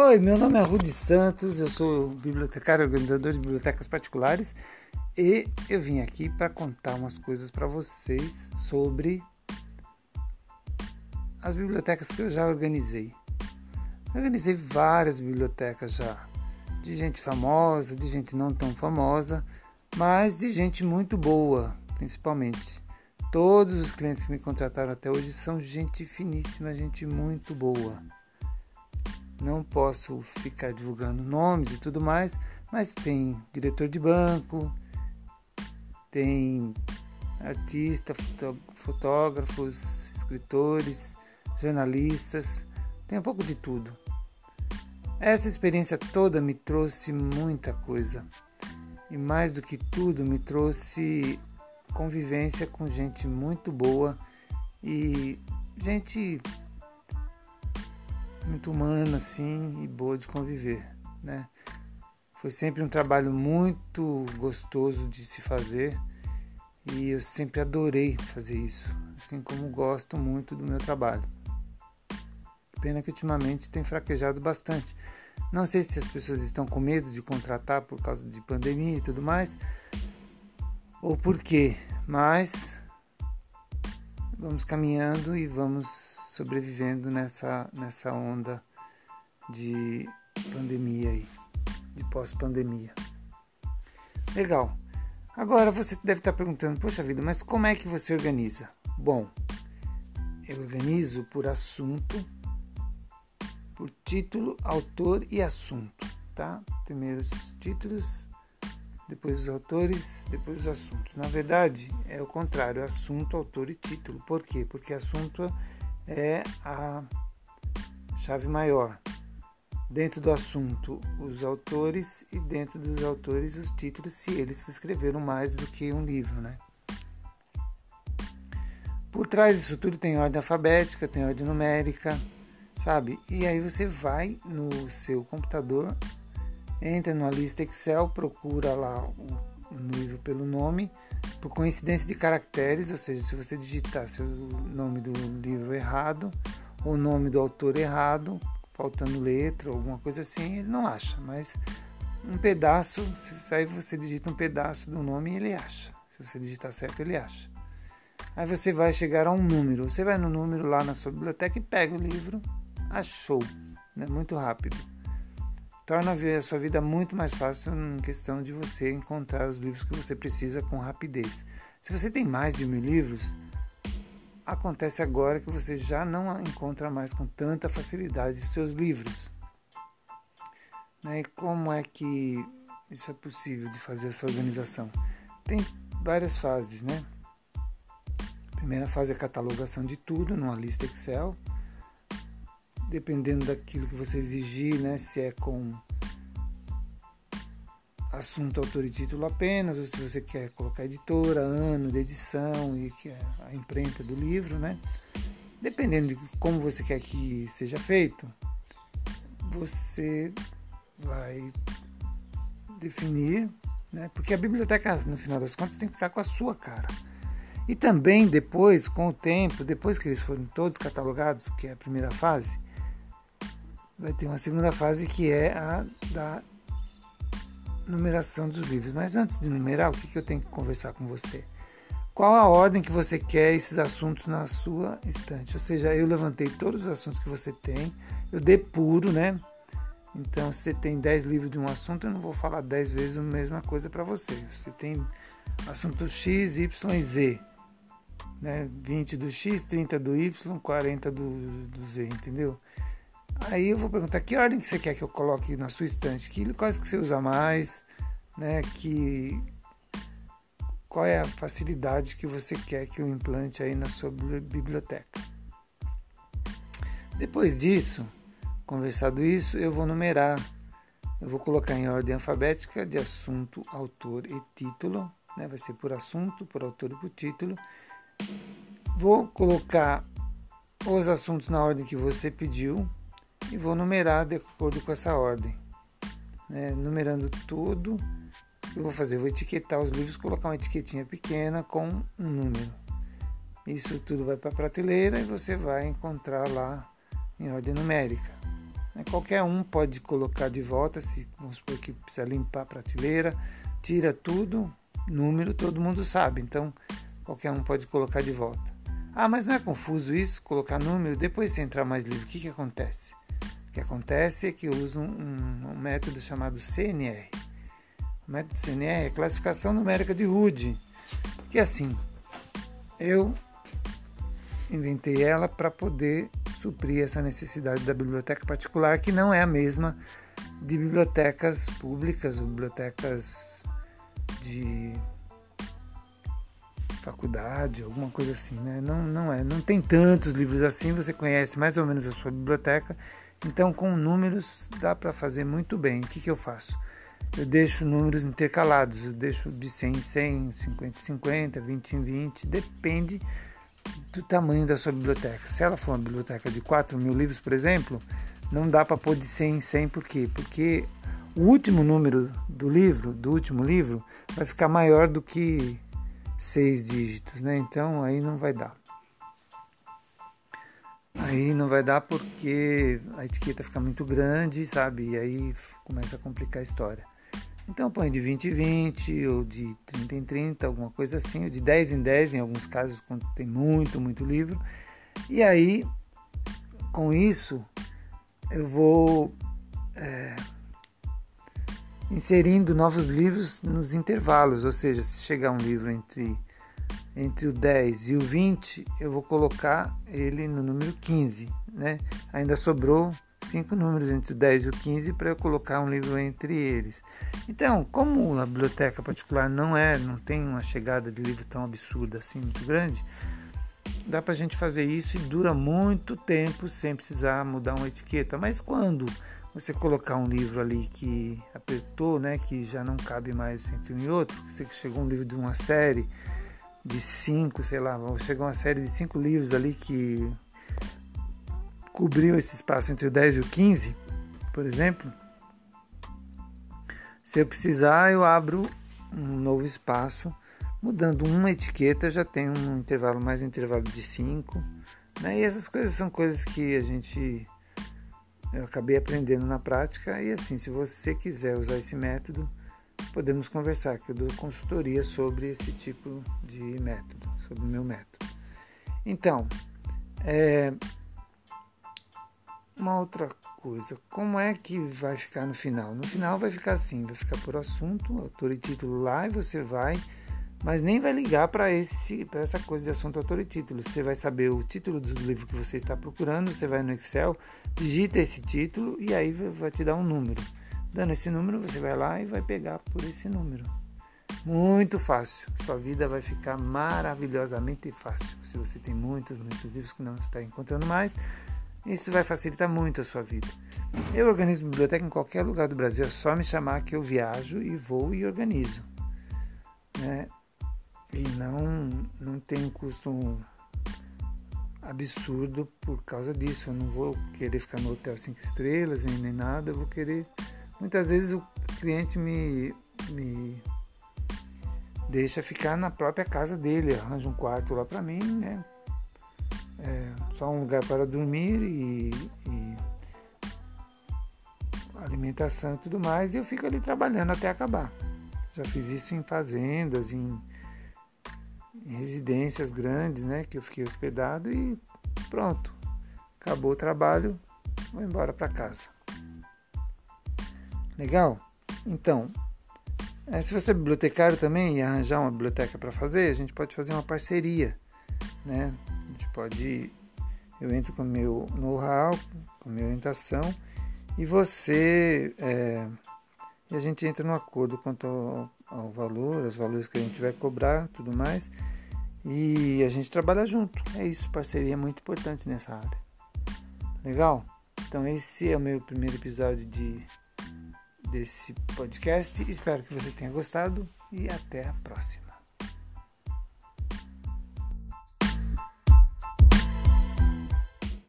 Oi, meu nome é Rudi Santos, eu sou bibliotecário organizador de bibliotecas particulares e eu vim aqui para contar umas coisas para vocês sobre as bibliotecas que eu já organizei. Eu organizei várias bibliotecas já, de gente famosa, de gente não tão famosa, mas de gente muito boa, principalmente. Todos os clientes que me contrataram até hoje são gente finíssima, gente muito boa. Não posso ficar divulgando nomes e tudo mais, mas tem diretor de banco, tem artista, fotógrafos, escritores, jornalistas, tem um pouco de tudo. Essa experiência toda me trouxe muita coisa. E mais do que tudo, me trouxe convivência com gente muito boa e gente muito humana assim e boa de conviver, né? Foi sempre um trabalho muito gostoso de se fazer e eu sempre adorei fazer isso, assim como gosto muito do meu trabalho. Pena que ultimamente tem fraquejado bastante. Não sei se as pessoas estão com medo de contratar por causa de pandemia e tudo mais, ou por quê, mas vamos caminhando e vamos sobrevivendo nessa, nessa onda de pandemia aí, de pós-pandemia. Legal. Agora você deve estar perguntando, poxa vida, mas como é que você organiza? Bom, eu organizo por assunto, por título, autor e assunto, tá? Primeiro os títulos, depois os autores, depois os assuntos. Na verdade, é o contrário, assunto, autor e título. Por quê? Porque assunto é a chave maior. Dentro do assunto, os autores e dentro dos autores, os títulos, se eles escreveram mais do que um livro, né? Por trás disso tudo tem ordem alfabética, tem ordem numérica, sabe? E aí você vai no seu computador entra numa lista Excel, procura lá o livro pelo nome, por coincidência de caracteres, ou seja, se você digitar seu nome do livro errado, ou o nome do autor errado, faltando letra, alguma coisa assim, ele não acha, mas um pedaço, se aí você digita um pedaço do nome, ele acha. Se você digitar certo, ele acha. Aí você vai chegar a um número. Você vai no número lá na sua biblioteca e pega o livro, achou, né? muito rápido torna a sua vida muito mais fácil em questão de você encontrar os livros que você precisa com rapidez. Se você tem mais de mil livros, acontece agora que você já não encontra mais com tanta facilidade os seus livros. Né? E como é que isso é possível de fazer essa organização? Tem várias fases, né? A primeira fase é a catalogação de tudo numa lista Excel dependendo daquilo que você exigir, né? Se é com assunto, autor e título apenas, ou se você quer colocar editora, ano de edição e que é a imprenta do livro, né? Dependendo de como você quer que seja feito, você vai definir, né? Porque a biblioteca, no final das contas, tem que ficar com a sua cara. E também depois, com o tempo, depois que eles forem todos catalogados, que é a primeira fase, vai ter uma segunda fase que é a da numeração dos livros. Mas antes de numerar, o que, que eu tenho que conversar com você? Qual a ordem que você quer esses assuntos na sua estante? Ou seja, eu levantei todos os assuntos que você tem, eu depuro, né? Então, se você tem 10 livros de um assunto, eu não vou falar 10 vezes a mesma coisa para você. Você tem assunto X, Y Z. Né? 20 do X, 30 do Y, 40 do, do Z, entendeu? Aí eu vou perguntar que ordem que você quer que eu coloque na sua estante, que quais que você usa mais, né? Que qual é a facilidade que você quer que eu implante aí na sua biblioteca. Depois disso, conversado isso, eu vou numerar. Eu vou colocar em ordem alfabética de assunto, autor e título, né? Vai ser por assunto, por autor e por título. Vou colocar os assuntos na ordem que você pediu, e vou numerar de acordo com essa ordem. Né? Numerando tudo, eu vou fazer? vou etiquetar os livros, colocar uma etiquetinha pequena com um número. Isso tudo vai para a prateleira e você vai encontrar lá em ordem numérica. Né? Qualquer um pode colocar de volta, se vamos supor que precisa limpar a prateleira, tira tudo, número todo mundo sabe, então qualquer um pode colocar de volta. Ah, mas não é confuso isso, colocar número, depois você entrar mais livre, o que, que acontece? Que acontece é que eu uso um, um método chamado CNR. O método CNR é classificação numérica de Rude, que é assim, eu inventei ela para poder suprir essa necessidade da biblioteca particular, que não é a mesma de bibliotecas públicas ou bibliotecas de faculdade, alguma coisa assim, né? Não, não é, não tem tantos livros assim, você conhece mais ou menos a sua biblioteca, então com números dá para fazer muito bem. O que, que eu faço? Eu deixo números intercalados, eu deixo de 100 em 100, 50 em 50, 20 em 20, depende do tamanho da sua biblioteca. Se ela for uma biblioteca de 4 mil livros, por exemplo, não dá para pôr de 100 em 100, por quê? Porque o último número do livro, do último livro, vai ficar maior do que seis dígitos, né? Então aí não vai dar. Aí não vai dar porque a etiqueta fica muito grande, sabe? E aí começa a complicar a história. Então põe de 20 em 20, ou de 30 em 30, alguma coisa assim, ou de 10 em 10, em alguns casos, quando tem muito, muito livro. E aí, com isso, eu vou é, inserindo novos livros nos intervalos, ou seja, se chegar um livro entre, entre o 10 e o 20, eu vou colocar ele no número 15. Né? Ainda sobrou cinco números entre o 10 e o 15 para eu colocar um livro entre eles. Então, como a biblioteca particular não é, não tem uma chegada de livro tão absurda assim, muito grande, dá para a gente fazer isso e dura muito tempo sem precisar mudar uma etiqueta. Mas quando você colocar um livro ali que apertou, né, que já não cabe mais entre um e outro, você que chegou um livro de uma série de cinco, sei lá, chegou uma série de cinco livros ali que cobriu esse espaço entre o 10 e o 15, por exemplo, se eu precisar, eu abro um novo espaço, mudando uma etiqueta, já tem um intervalo mais um intervalo de 5. Né? E essas coisas são coisas que a gente eu acabei aprendendo na prática. E assim, se você quiser usar esse método, podemos conversar, que eu dou consultoria sobre esse tipo de método, sobre o meu método. Então, é, uma outra coisa, como é que vai ficar no final? No final vai ficar assim, vai ficar por assunto, autor e título lá e você vai, mas nem vai ligar para esse para essa coisa de assunto, autor e título. Você vai saber o título do livro que você está procurando, você vai no Excel, digita esse título e aí vai te dar um número. Dando esse número, você vai lá e vai pegar por esse número. Muito fácil. Sua vida vai ficar maravilhosamente fácil. Se você tem muitos, muitos livros que não está encontrando mais, isso vai facilitar muito a sua vida. Eu organizo biblioteca em qualquer lugar do Brasil, é só me chamar que eu viajo e vou e organizo. Né? E não, não tem um custo absurdo por causa disso. Eu não vou querer ficar no hotel cinco estrelas nem, nem nada, eu vou querer. Muitas vezes o cliente me, me deixa ficar na própria casa dele, arranja um quarto lá para mim, né? é, só um lugar para dormir e, e, alimentação e tudo mais, e eu fico ali trabalhando até acabar. Já fiz isso em fazendas, em, em residências grandes, né, que eu fiquei hospedado e pronto. Acabou o trabalho, vou embora para casa. Legal? Então, é, se você é bibliotecário também e arranjar uma biblioteca para fazer, a gente pode fazer uma parceria, né? gente pode. Eu entro com meu know-how, com a minha orientação, e você. É, e a gente entra no acordo quanto ao, ao valor, os valores que a gente vai cobrar, tudo mais. E a gente trabalha junto. É isso, parceria é muito importante nessa área. Legal? Então esse é o meu primeiro episódio de, desse podcast. Espero que você tenha gostado e até a próxima.